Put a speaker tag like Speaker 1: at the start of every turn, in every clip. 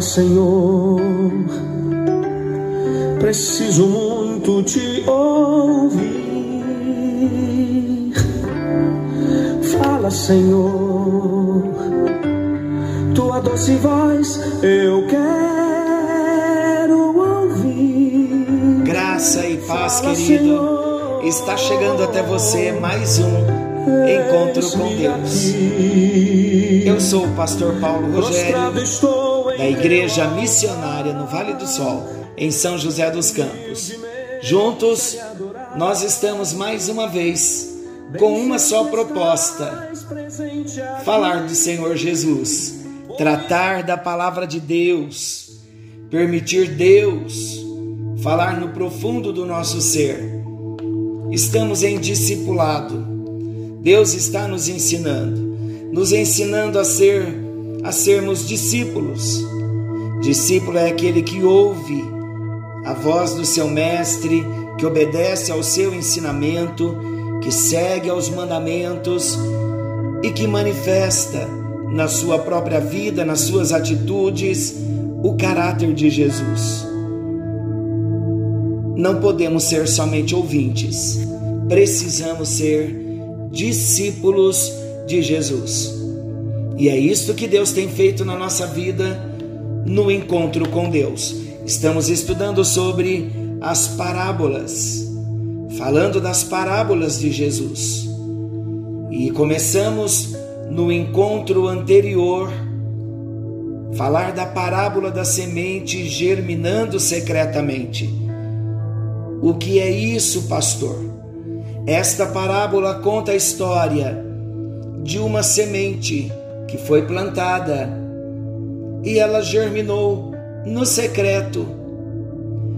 Speaker 1: Senhor, preciso muito te ouvir. Fala, Senhor, tua doce voz eu quero ouvir.
Speaker 2: Graça e paz, Fala, querido. Senhor, Está chegando até você mais um encontro com Deus. Eu sou o pastor Paulo Rogério, da Igreja Missionária no Vale do Sol, em São José dos Campos. Juntos, nós estamos mais uma vez com uma só proposta: falar do Senhor Jesus, tratar da palavra de Deus, permitir Deus falar no profundo do nosso ser. Estamos em discipulado Deus está nos ensinando, nos ensinando a ser a sermos discípulos. Discípulo é aquele que ouve a voz do seu mestre, que obedece ao seu ensinamento, que segue aos mandamentos e que manifesta na sua própria vida, nas suas atitudes, o caráter de Jesus. Não podemos ser somente ouvintes, precisamos ser discípulos de Jesus. E é isto que Deus tem feito na nossa vida no encontro com Deus. Estamos estudando sobre as parábolas, falando das parábolas de Jesus. E começamos no encontro anterior falar da parábola da semente germinando secretamente. O que é isso, pastor? Esta parábola conta a história de uma semente que foi plantada e ela germinou no secreto,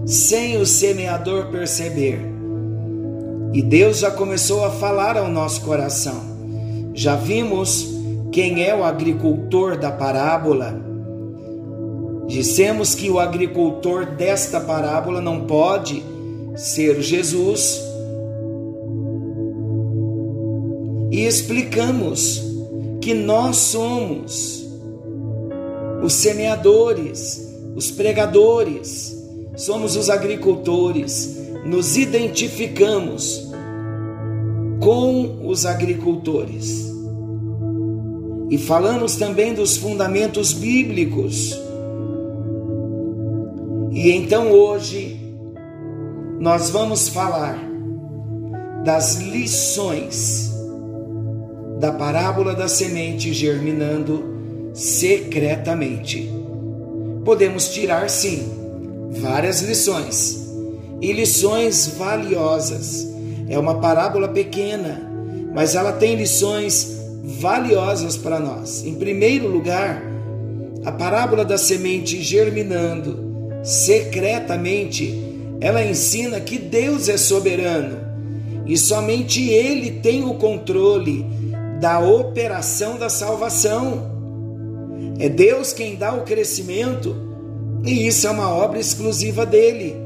Speaker 2: sem o semeador perceber. E Deus já começou a falar ao nosso coração. Já vimos quem é o agricultor da parábola. Dissemos que o agricultor desta parábola não pode ser Jesus e explicamos que nós somos os semeadores, os pregadores, somos os agricultores, nos identificamos com os agricultores. E falamos também dos fundamentos bíblicos. E então hoje nós vamos falar das lições da parábola da semente germinando secretamente. Podemos tirar, sim, várias lições e lições valiosas. É uma parábola pequena, mas ela tem lições valiosas para nós. Em primeiro lugar, a parábola da semente germinando secretamente, ela ensina que Deus é soberano e somente Ele tem o controle da operação da salvação. É Deus quem dá o crescimento e isso é uma obra exclusiva dele.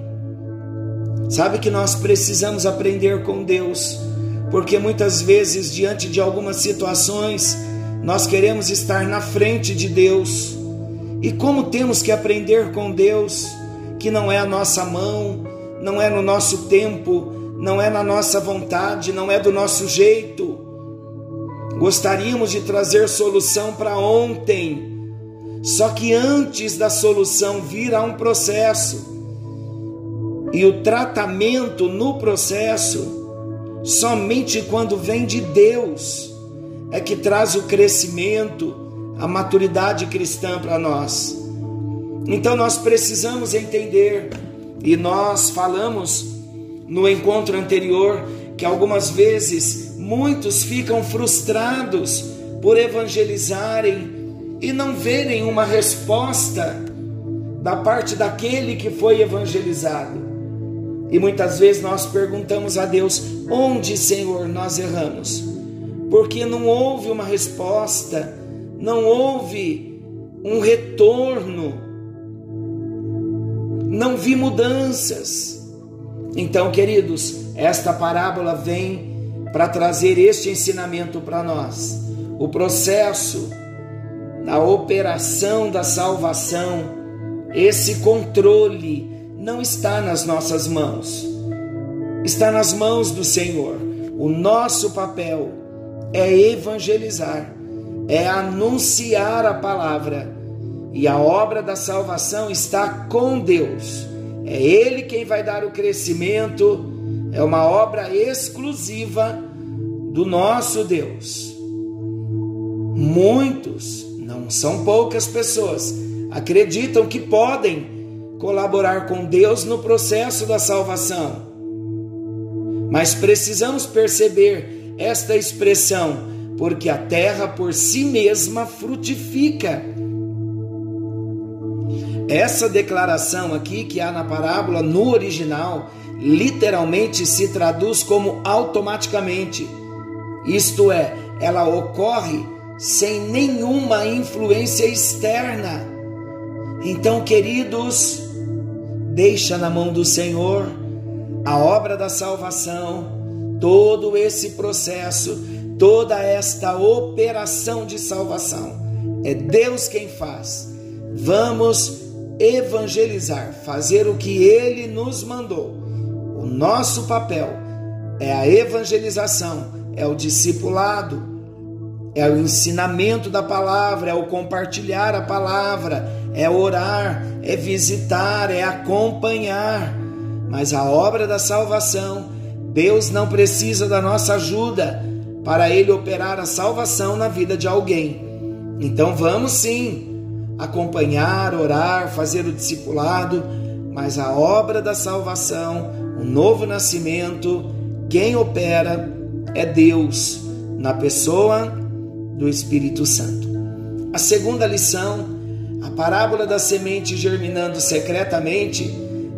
Speaker 2: Sabe que nós precisamos aprender com Deus, porque muitas vezes, diante de algumas situações, nós queremos estar na frente de Deus. E como temos que aprender com Deus, que não é a nossa mão, não é no nosso tempo, não é na nossa vontade, não é do nosso jeito. Gostaríamos de trazer solução para ontem, só que antes da solução virá um processo. E o tratamento no processo, somente quando vem de Deus, é que traz o crescimento, a maturidade cristã para nós. Então nós precisamos entender, e nós falamos no encontro anterior, que algumas vezes Muitos ficam frustrados por evangelizarem e não verem uma resposta da parte daquele que foi evangelizado. E muitas vezes nós perguntamos a Deus: onde, Senhor, nós erramos? Porque não houve uma resposta, não houve um retorno, não vi mudanças. Então, queridos, esta parábola vem para trazer este ensinamento para nós. O processo da operação da salvação esse controle não está nas nossas mãos, está nas mãos do Senhor. O nosso papel é evangelizar, é anunciar a palavra, e a obra da salvação está com Deus. É Ele quem vai dar o crescimento, é uma obra exclusiva do nosso Deus. Muitos, não são poucas pessoas, acreditam que podem colaborar com Deus no processo da salvação. Mas precisamos perceber esta expressão, porque a terra por si mesma frutifica essa declaração aqui que há na parábola, no original, literalmente se traduz como automaticamente. Isto é, ela ocorre sem nenhuma influência externa. Então, queridos, deixa na mão do Senhor a obra da salvação, todo esse processo, toda esta operação de salvação. É Deus quem faz. Vamos evangelizar, fazer o que ele nos mandou. O nosso papel é a evangelização, é o discipulado, é o ensinamento da palavra, é o compartilhar a palavra, é orar, é visitar, é acompanhar. Mas a obra da salvação, Deus não precisa da nossa ajuda para ele operar a salvação na vida de alguém. Então vamos sim acompanhar, orar, fazer o discipulado, mas a obra da salvação, o novo nascimento, quem opera é Deus na pessoa do Espírito Santo. A segunda lição, a parábola da semente germinando secretamente,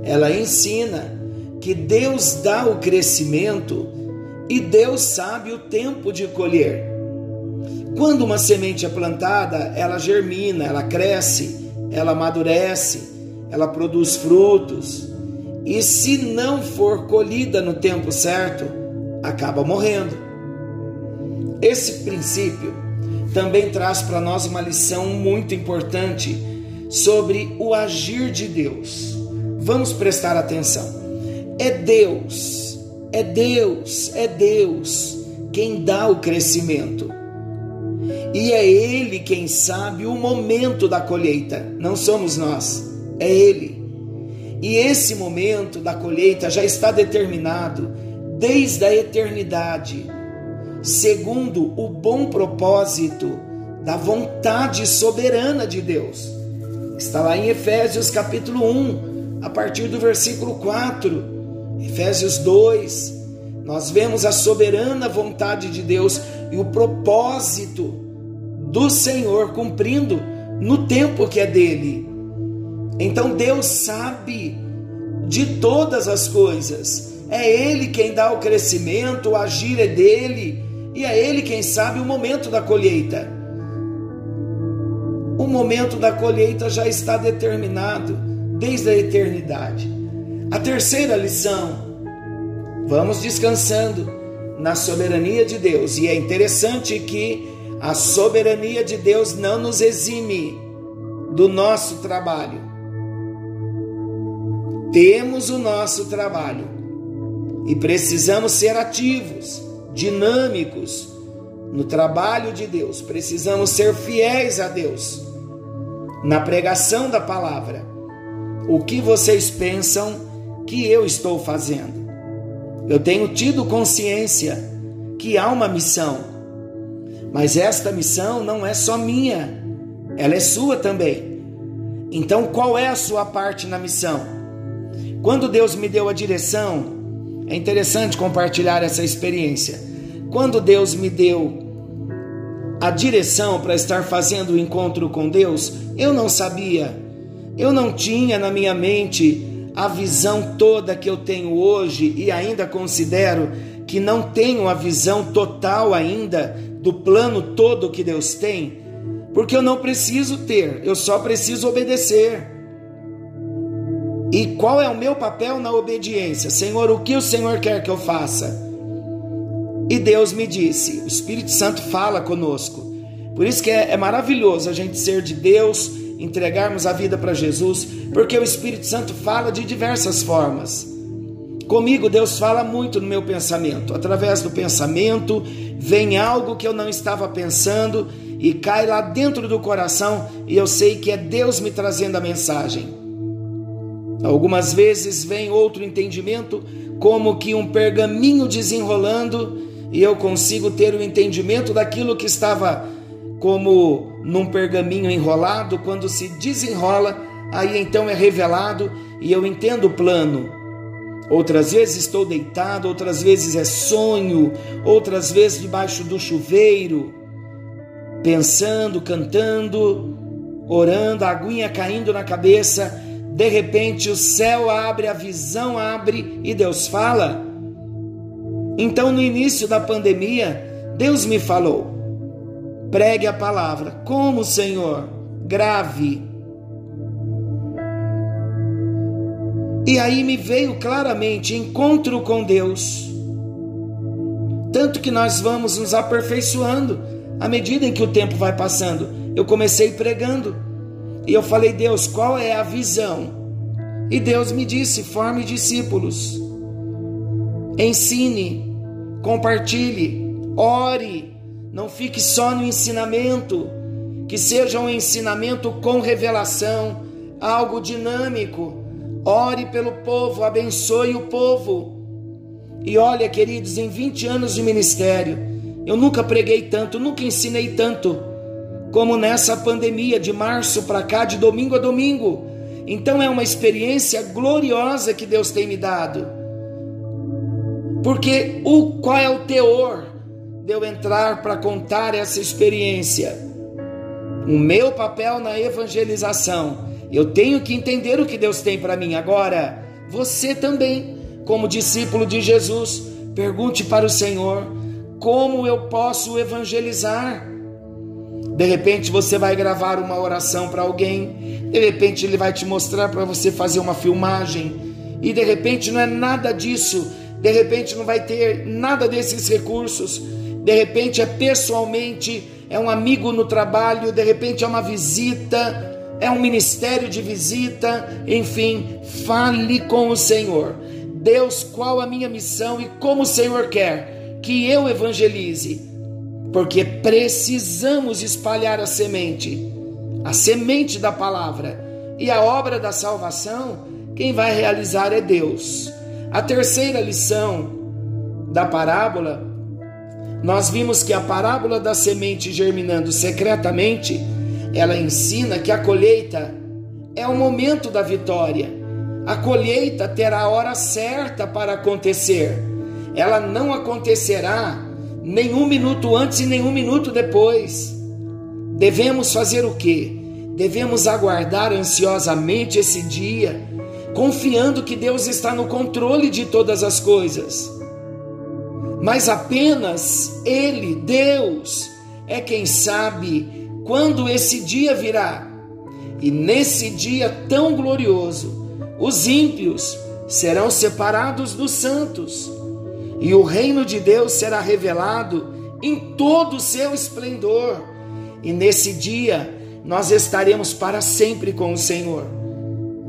Speaker 2: ela ensina que Deus dá o crescimento e Deus sabe o tempo de colher. Quando uma semente é plantada, ela germina, ela cresce, ela amadurece, ela produz frutos. E se não for colhida no tempo certo, acaba morrendo. Esse princípio também traz para nós uma lição muito importante sobre o agir de Deus. Vamos prestar atenção. É Deus, é Deus, é Deus quem dá o crescimento. E é Ele quem sabe o momento da colheita, não somos nós, é Ele. E esse momento da colheita já está determinado desde a eternidade, segundo o bom propósito da vontade soberana de Deus. Está lá em Efésios capítulo 1, a partir do versículo 4. Efésios 2, nós vemos a soberana vontade de Deus e o propósito do Senhor cumprindo no tempo que é dele. Então Deus sabe de todas as coisas. É Ele quem dá o crescimento, o agir é dele, e é Ele quem sabe o momento da colheita. O momento da colheita já está determinado desde a eternidade. A terceira lição, vamos descansando na soberania de Deus, e é interessante que a soberania de Deus não nos exime do nosso trabalho. Temos o nosso trabalho e precisamos ser ativos, dinâmicos no trabalho de Deus. Precisamos ser fiéis a Deus na pregação da palavra. O que vocês pensam que eu estou fazendo? Eu tenho tido consciência que há uma missão mas esta missão não é só minha, ela é sua também. Então, qual é a sua parte na missão? Quando Deus me deu a direção, é interessante compartilhar essa experiência. Quando Deus me deu a direção para estar fazendo o encontro com Deus, eu não sabia, eu não tinha na minha mente a visão toda que eu tenho hoje e ainda considero que não tenho a visão total ainda do plano todo que Deus tem, porque eu não preciso ter, eu só preciso obedecer. E qual é o meu papel na obediência? Senhor, o que o Senhor quer que eu faça? E Deus me disse, o Espírito Santo fala conosco. Por isso que é, é maravilhoso a gente ser de Deus entregarmos a vida para Jesus, porque o Espírito Santo fala de diversas formas. Comigo, Deus fala muito no meu pensamento. Através do pensamento, vem algo que eu não estava pensando e cai lá dentro do coração, e eu sei que é Deus me trazendo a mensagem. Algumas vezes vem outro entendimento, como que um pergaminho desenrolando, e eu consigo ter o entendimento daquilo que estava como num pergaminho enrolado, quando se desenrola, aí então é revelado e eu entendo o plano. Outras vezes estou deitado, outras vezes é sonho, outras vezes debaixo do chuveiro, pensando, cantando, orando, a aguinha caindo na cabeça. De repente o céu abre, a visão abre e Deus fala. Então, no início da pandemia, Deus me falou: pregue a palavra. Como, Senhor? Grave E aí me veio claramente encontro com Deus. Tanto que nós vamos nos aperfeiçoando à medida em que o tempo vai passando. Eu comecei pregando e eu falei, Deus, qual é a visão? E Deus me disse: forme discípulos, ensine, compartilhe, ore, não fique só no ensinamento, que seja um ensinamento com revelação, algo dinâmico. Ore pelo povo, abençoe o povo. E olha, queridos, em 20 anos de ministério, eu nunca preguei tanto, nunca ensinei tanto como nessa pandemia de março para cá, de domingo a domingo. Então é uma experiência gloriosa que Deus tem me dado. Porque o qual é o teor de eu entrar para contar essa experiência? O meu papel na evangelização eu tenho que entender o que Deus tem para mim. Agora, você também, como discípulo de Jesus, pergunte para o Senhor: como eu posso evangelizar? De repente você vai gravar uma oração para alguém, de repente ele vai te mostrar para você fazer uma filmagem, e de repente não é nada disso, de repente não vai ter nada desses recursos, de repente é pessoalmente, é um amigo no trabalho, de repente é uma visita, é um ministério de visita, enfim, fale com o Senhor. Deus, qual a minha missão e como o Senhor quer que eu evangelize? Porque precisamos espalhar a semente, a semente da palavra. E a obra da salvação, quem vai realizar é Deus. A terceira lição da parábola, nós vimos que a parábola da semente germinando secretamente ela ensina que a colheita é o momento da vitória. A colheita terá a hora certa para acontecer. Ela não acontecerá nenhum minuto antes e nenhum minuto depois. Devemos fazer o quê? Devemos aguardar ansiosamente esse dia, confiando que Deus está no controle de todas as coisas. Mas apenas Ele, Deus, é quem sabe quando esse dia virá. E nesse dia tão glorioso, os ímpios serão separados dos santos, e o reino de Deus será revelado em todo o seu esplendor. E nesse dia nós estaremos para sempre com o Senhor.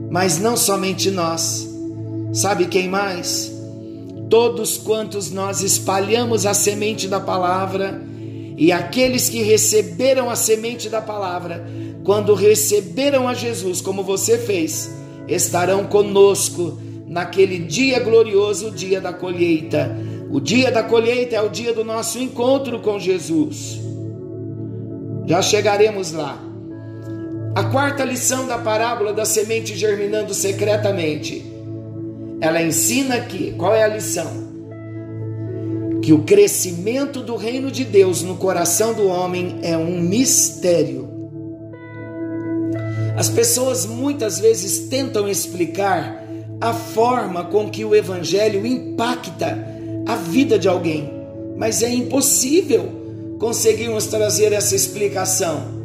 Speaker 2: Mas não somente nós. Sabe quem mais? Todos quantos nós espalhamos a semente da palavra e aqueles que receberam a semente da palavra, quando receberam a Jesus, como você fez, estarão conosco naquele dia glorioso, o dia da colheita. O dia da colheita é o dia do nosso encontro com Jesus. Já chegaremos lá. A quarta lição da parábola da semente germinando secretamente. Ela ensina que, qual é a lição? que o crescimento do reino de Deus no coração do homem é um mistério. As pessoas muitas vezes tentam explicar a forma com que o evangelho impacta a vida de alguém, mas é impossível conseguirmos trazer essa explicação.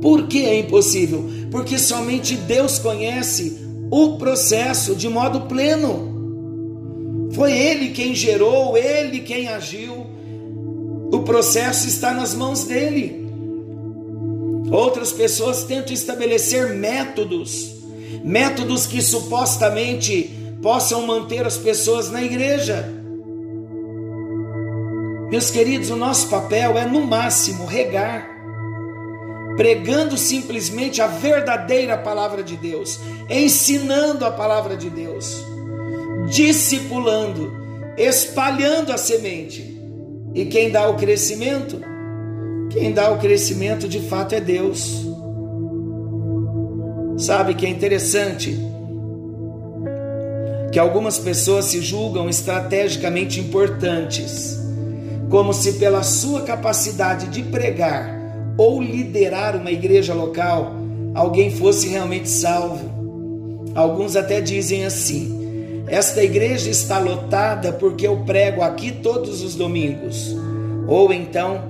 Speaker 2: Por que é impossível? Porque somente Deus conhece o processo de modo pleno. Foi ele quem gerou, ele quem agiu. O processo está nas mãos dele. Outras pessoas tentam estabelecer métodos, métodos que supostamente possam manter as pessoas na igreja. Meus queridos, o nosso papel é no máximo regar, pregando simplesmente a verdadeira palavra de Deus, ensinando a palavra de Deus, discipulando, espalhando a semente. E quem dá o crescimento? Quem dá o crescimento de fato é Deus. Sabe que é interessante que algumas pessoas se julgam estrategicamente importantes, como se pela sua capacidade de pregar ou liderar uma igreja local alguém fosse realmente salvo. Alguns até dizem assim: esta igreja está lotada porque eu prego aqui todos os domingos. Ou então,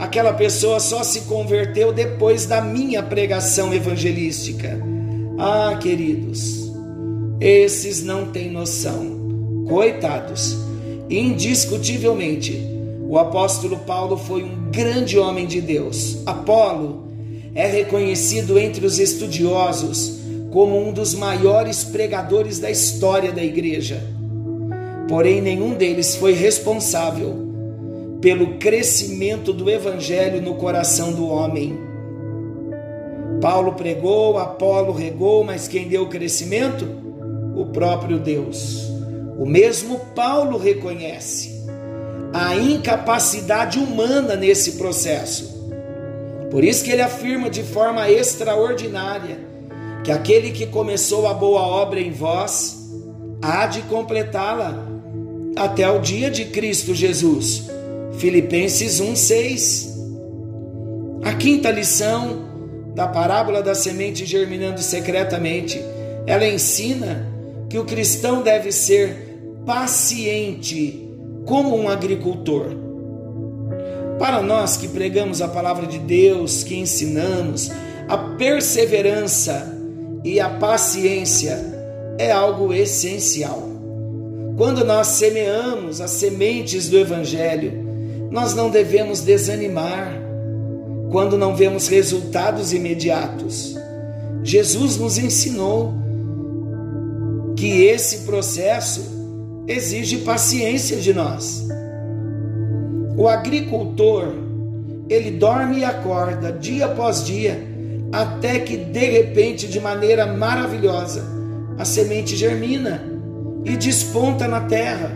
Speaker 2: aquela pessoa só se converteu depois da minha pregação evangelística. Ah, queridos, esses não têm noção. Coitados. Indiscutivelmente, o apóstolo Paulo foi um grande homem de Deus. Apolo é reconhecido entre os estudiosos como um dos maiores pregadores da história da igreja. Porém, nenhum deles foi responsável pelo crescimento do evangelho no coração do homem. Paulo pregou, Apolo regou, mas quem deu o crescimento? O próprio Deus. O mesmo Paulo reconhece a incapacidade humana nesse processo. Por isso que ele afirma de forma extraordinária que aquele que começou a boa obra em vós há de completá-la até o dia de Cristo Jesus. Filipenses 1:6. A quinta lição da parábola da semente germinando secretamente, ela ensina que o cristão deve ser paciente como um agricultor. Para nós que pregamos a palavra de Deus, que ensinamos, a perseverança e a paciência é algo essencial. Quando nós semeamos as sementes do Evangelho, nós não devemos desanimar quando não vemos resultados imediatos. Jesus nos ensinou que esse processo exige paciência de nós. O agricultor, ele dorme e acorda dia após dia, até que de repente, de maneira maravilhosa, a semente germina e desponta na terra.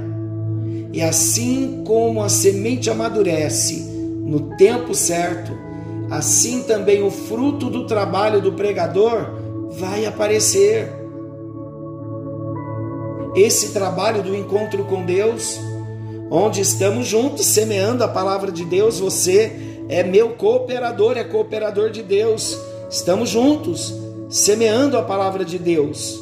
Speaker 2: E assim como a semente amadurece no tempo certo, assim também o fruto do trabalho do pregador vai aparecer. Esse trabalho do encontro com Deus, onde estamos juntos semeando a palavra de Deus, você é meu cooperador, é cooperador de Deus. Estamos juntos semeando a palavra de Deus.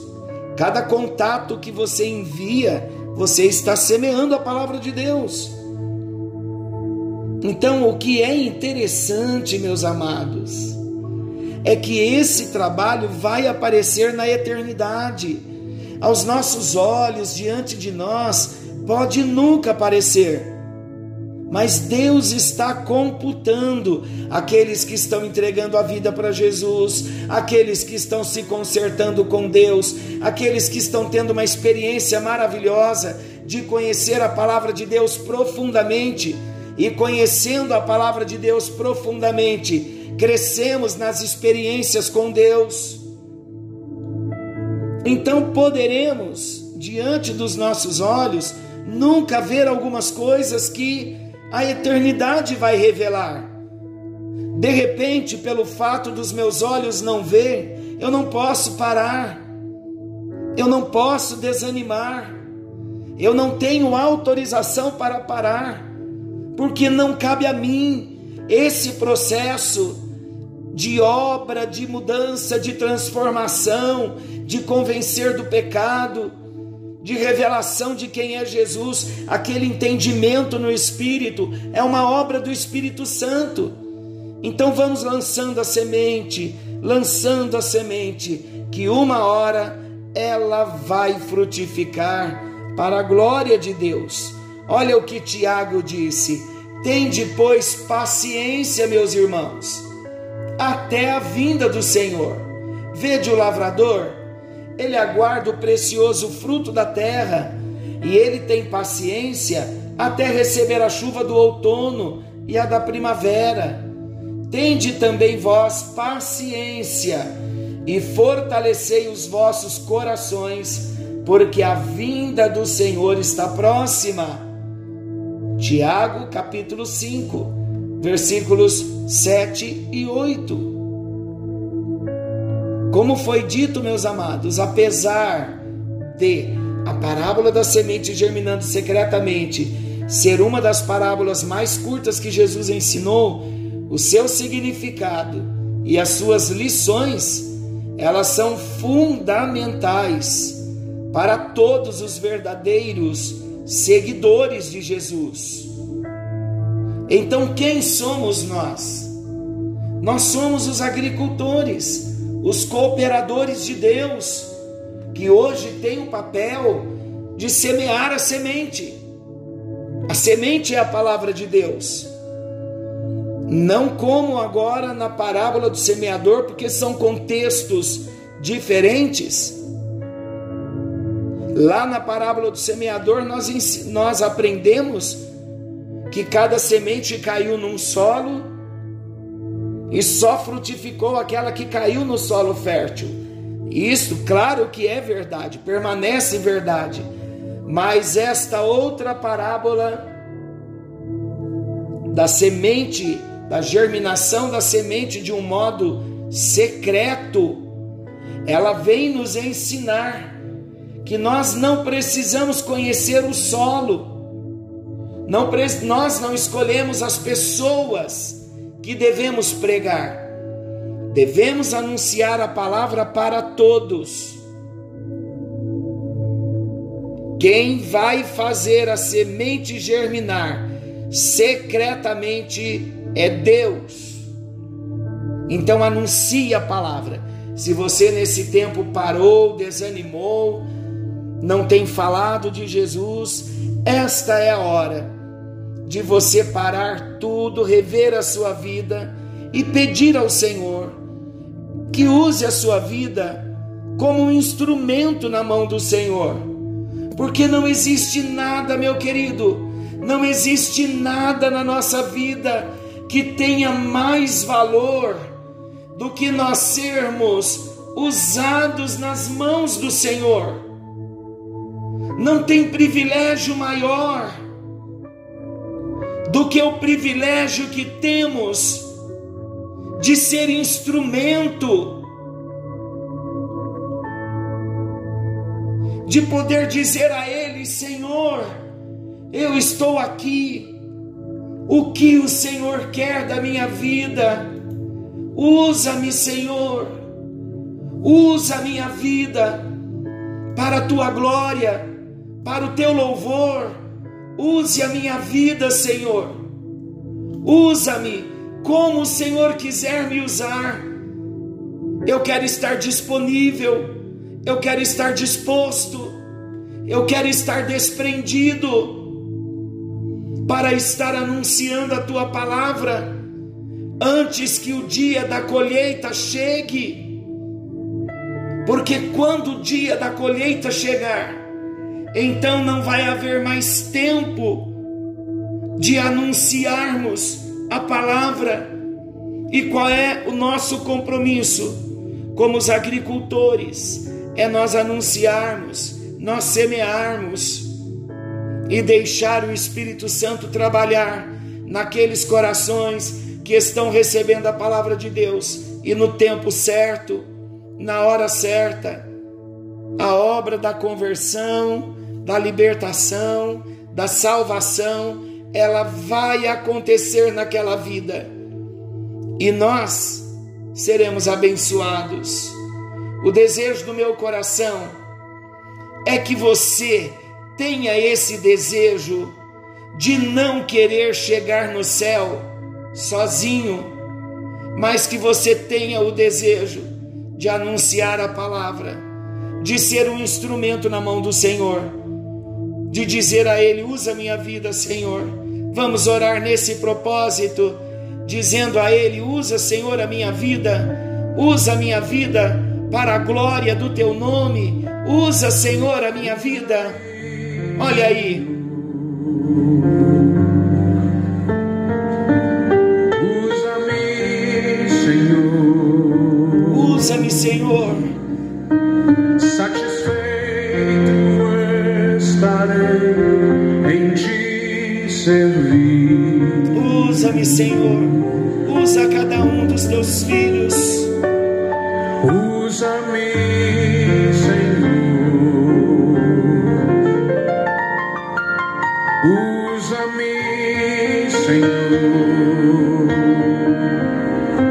Speaker 2: Cada contato que você envia, você está semeando a palavra de Deus. Então, o que é interessante, meus amados, é que esse trabalho vai aparecer na eternidade. Aos nossos olhos, diante de nós, pode nunca aparecer. Mas Deus está computando aqueles que estão entregando a vida para Jesus, aqueles que estão se consertando com Deus, aqueles que estão tendo uma experiência maravilhosa de conhecer a palavra de Deus profundamente e conhecendo a palavra de Deus profundamente, crescemos nas experiências com Deus. Então poderemos, diante dos nossos olhos, nunca ver algumas coisas que a eternidade vai revelar. De repente, pelo fato dos meus olhos não ver, eu não posso parar, eu não posso desanimar, eu não tenho autorização para parar porque não cabe a mim esse processo de obra, de mudança, de transformação, de convencer do pecado, de revelação de quem é Jesus, aquele entendimento no Espírito, é uma obra do Espírito Santo. Então vamos lançando a semente, lançando a semente, que uma hora ela vai frutificar para a glória de Deus. Olha o que Tiago disse: Tende, pois, paciência, meus irmãos, até a vinda do Senhor. Vede o lavrador, ele aguarda o precioso fruto da terra e ele tem paciência até receber a chuva do outono e a da primavera. Tende também vós paciência e fortalecei os vossos corações, porque a vinda do Senhor está próxima. Tiago, capítulo 5, versículos 7 e 8. Como foi dito, meus amados, apesar de a parábola da semente germinando secretamente ser uma das parábolas mais curtas que Jesus ensinou, o seu significado e as suas lições, elas são fundamentais para todos os verdadeiros seguidores de Jesus. Então, quem somos nós? Nós somos os agricultores, os cooperadores de Deus, que hoje têm o papel de semear a semente. A semente é a palavra de Deus. Não como agora na parábola do semeador, porque são contextos diferentes. Lá na parábola do semeador, nós, nós aprendemos que cada semente caiu num solo e só frutificou aquela que caiu no solo fértil. Isso, claro que é verdade, permanece verdade. Mas esta outra parábola da semente, da germinação da semente de um modo secreto, ela vem nos ensinar que nós não precisamos conhecer o solo, não, nós não escolhemos as pessoas que devemos pregar, devemos anunciar a palavra para todos. Quem vai fazer a semente germinar secretamente é Deus. Então anuncie a palavra. Se você nesse tempo parou, desanimou, não tem falado de Jesus, esta é a hora de você parar tudo, rever a sua vida e pedir ao Senhor que use a sua vida como um instrumento na mão do Senhor porque não existe nada, meu querido, não existe nada na nossa vida que tenha mais valor do que nós sermos usados nas mãos do Senhor. Não tem privilégio maior do que o privilégio que temos de ser instrumento de poder dizer a Ele: Senhor, eu estou aqui, o que o Senhor quer da minha vida? Usa-me, Senhor, usa a minha vida para a tua glória, para o teu louvor. Use a minha vida, Senhor. Usa-me como o Senhor quiser me usar. Eu quero estar disponível eu quero estar disposto, eu quero estar desprendido para estar anunciando a tua palavra antes que o dia da colheita chegue. Porque quando o dia da colheita chegar, então não vai haver mais tempo de anunciarmos a palavra. E qual é o nosso compromisso? Como os agricultores, é nós anunciarmos, nós semearmos e deixar o Espírito Santo trabalhar naqueles corações que estão recebendo a palavra de Deus e no tempo certo, na hora certa, a obra da conversão, da libertação, da salvação, ela vai acontecer naquela vida e nós seremos abençoados. O desejo do meu coração é que você tenha esse desejo de não querer chegar no céu sozinho, mas que você tenha o desejo de anunciar a palavra, de ser um instrumento na mão do Senhor, de dizer a Ele: usa minha vida, Senhor. Vamos orar nesse propósito, dizendo a Ele: Usa, Senhor, a minha vida, usa a minha vida para a glória do Teu nome, usa, Senhor, a minha vida. Olha aí.
Speaker 1: Usa-me, Senhor.
Speaker 2: Usa-me, Senhor. Usa-me, Senhor. Usa cada um dos teus filhos.
Speaker 1: Usa-me, Senhor. Usa-me, Senhor.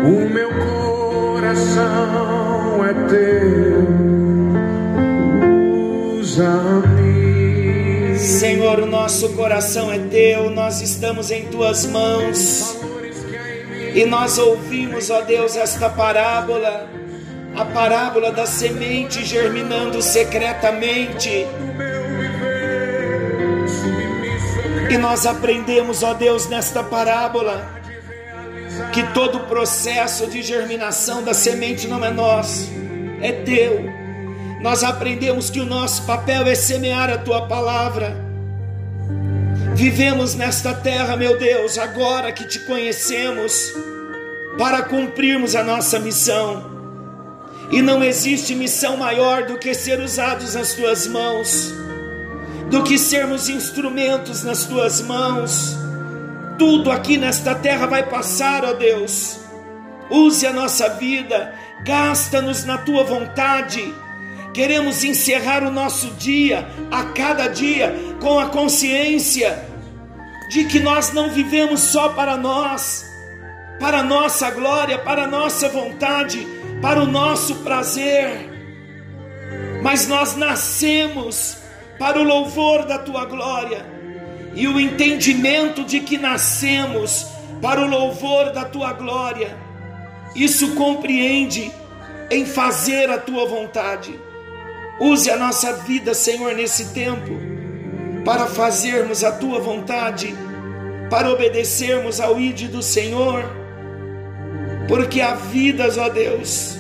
Speaker 1: O meu coração
Speaker 2: Senhor, o nosso coração é teu, nós estamos em tuas mãos. E nós ouvimos, ó Deus, esta parábola, a parábola da semente germinando secretamente. E nós aprendemos, ó Deus, nesta parábola, que todo o processo de germinação da semente não é nosso, é teu. Nós aprendemos que o nosso papel é semear a tua palavra. Vivemos nesta terra, meu Deus, agora que te conhecemos, para cumprirmos a nossa missão. E não existe missão maior do que ser usados nas tuas mãos, do que sermos instrumentos nas tuas mãos. Tudo aqui nesta terra vai passar, ó Deus. Use a nossa vida, gasta-nos na tua vontade. Queremos encerrar o nosso dia, a cada dia, com a consciência de que nós não vivemos só para nós, para nossa glória, para nossa vontade, para o nosso prazer, mas nós nascemos para o louvor da tua glória e o entendimento de que nascemos para o louvor da tua glória. Isso compreende em fazer a tua vontade. Use a nossa vida, Senhor, nesse tempo para fazermos a tua vontade, para obedecermos ao ID do Senhor, porque há vidas, ó Deus,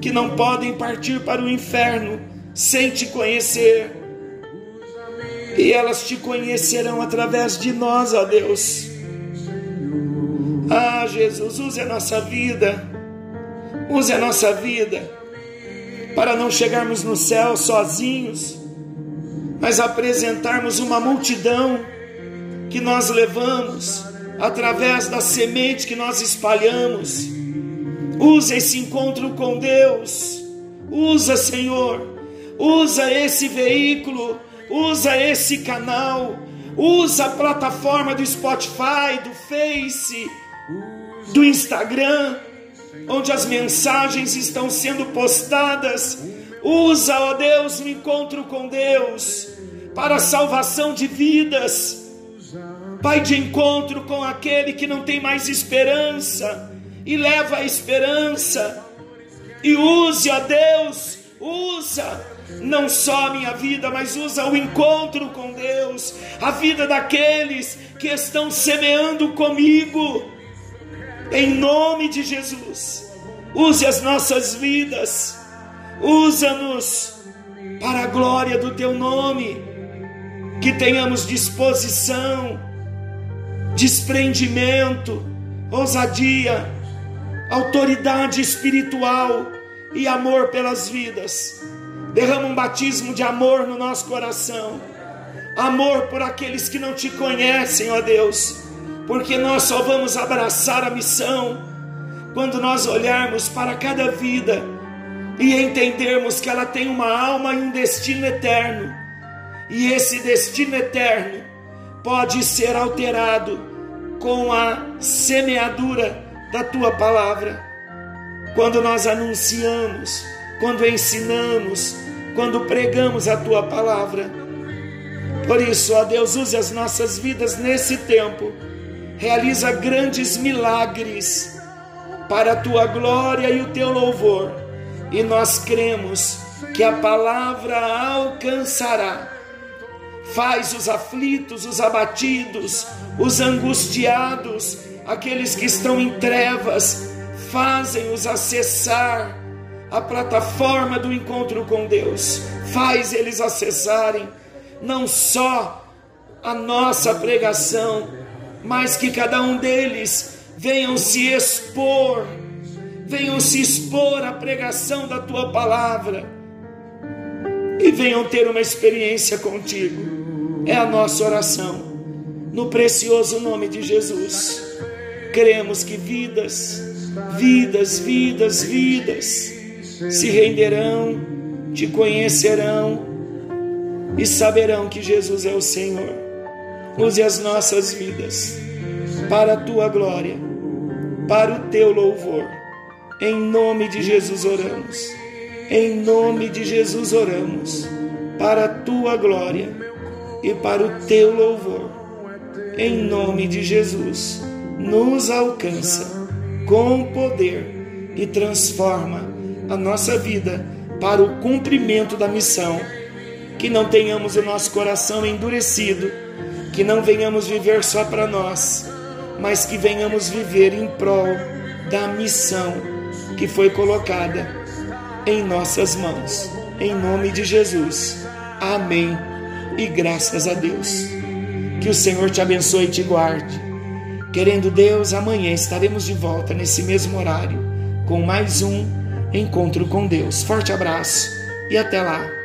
Speaker 2: que não podem partir para o inferno sem te conhecer, e elas te conhecerão através de nós, ó Deus. Ah, Jesus, use a nossa vida, use a nossa vida, para não chegarmos no céu sozinhos mas apresentarmos uma multidão que nós levamos através da semente que nós espalhamos. Usa esse encontro com Deus. Usa, Senhor. Usa esse veículo, usa esse canal, usa a plataforma do Spotify, do Face, do Instagram, onde as mensagens estão sendo postadas. Usa, ó Deus, o encontro com Deus para a salvação de vidas. Pai de encontro com aquele que não tem mais esperança e leva a esperança. E use, ó Deus, usa não só a minha vida, mas usa o encontro com Deus, a vida daqueles que estão semeando comigo. Em nome de Jesus, use as nossas vidas, usa-nos para a glória do teu nome. Que tenhamos disposição, desprendimento, ousadia, autoridade espiritual e amor pelas vidas. Derrama um batismo de amor no nosso coração, amor por aqueles que não te conhecem, ó Deus, porque nós só vamos abraçar a missão quando nós olharmos para cada vida e entendermos que ela tem uma alma e um destino eterno e esse destino eterno pode ser alterado com a semeadura da tua palavra. Quando nós anunciamos, quando ensinamos, quando pregamos a tua palavra. Por isso, ó Deus, use as nossas vidas nesse tempo, realiza grandes milagres para a tua glória e o teu louvor, e nós cremos que a palavra alcançará. Faz os aflitos, os abatidos, os angustiados aqueles que estão em trevas, fazem-os acessar a plataforma do encontro com Deus, faz eles acessarem não só a nossa pregação, mas que cada um deles venham se expor, venham se expor à pregação da tua palavra e venham ter uma experiência contigo. É a nossa oração, no precioso nome de Jesus. Cremos que vidas, vidas, vidas, vidas se renderão, te conhecerão e saberão que Jesus é o Senhor. Use as nossas vidas para a tua glória, para o teu louvor. Em nome de Jesus oramos. Em nome de Jesus oramos. Para a tua glória e para o teu louvor. Em nome de Jesus, nos alcança com poder e transforma a nossa vida para o cumprimento da missão. Que não tenhamos o nosso coração endurecido que não venhamos viver só para nós, mas que venhamos viver em prol da missão que foi colocada em nossas mãos. Em nome de Jesus. Amém. E graças a Deus. Que o Senhor te abençoe e te guarde. Querendo Deus, amanhã estaremos de volta nesse mesmo horário com mais um encontro com Deus. Forte abraço e até lá.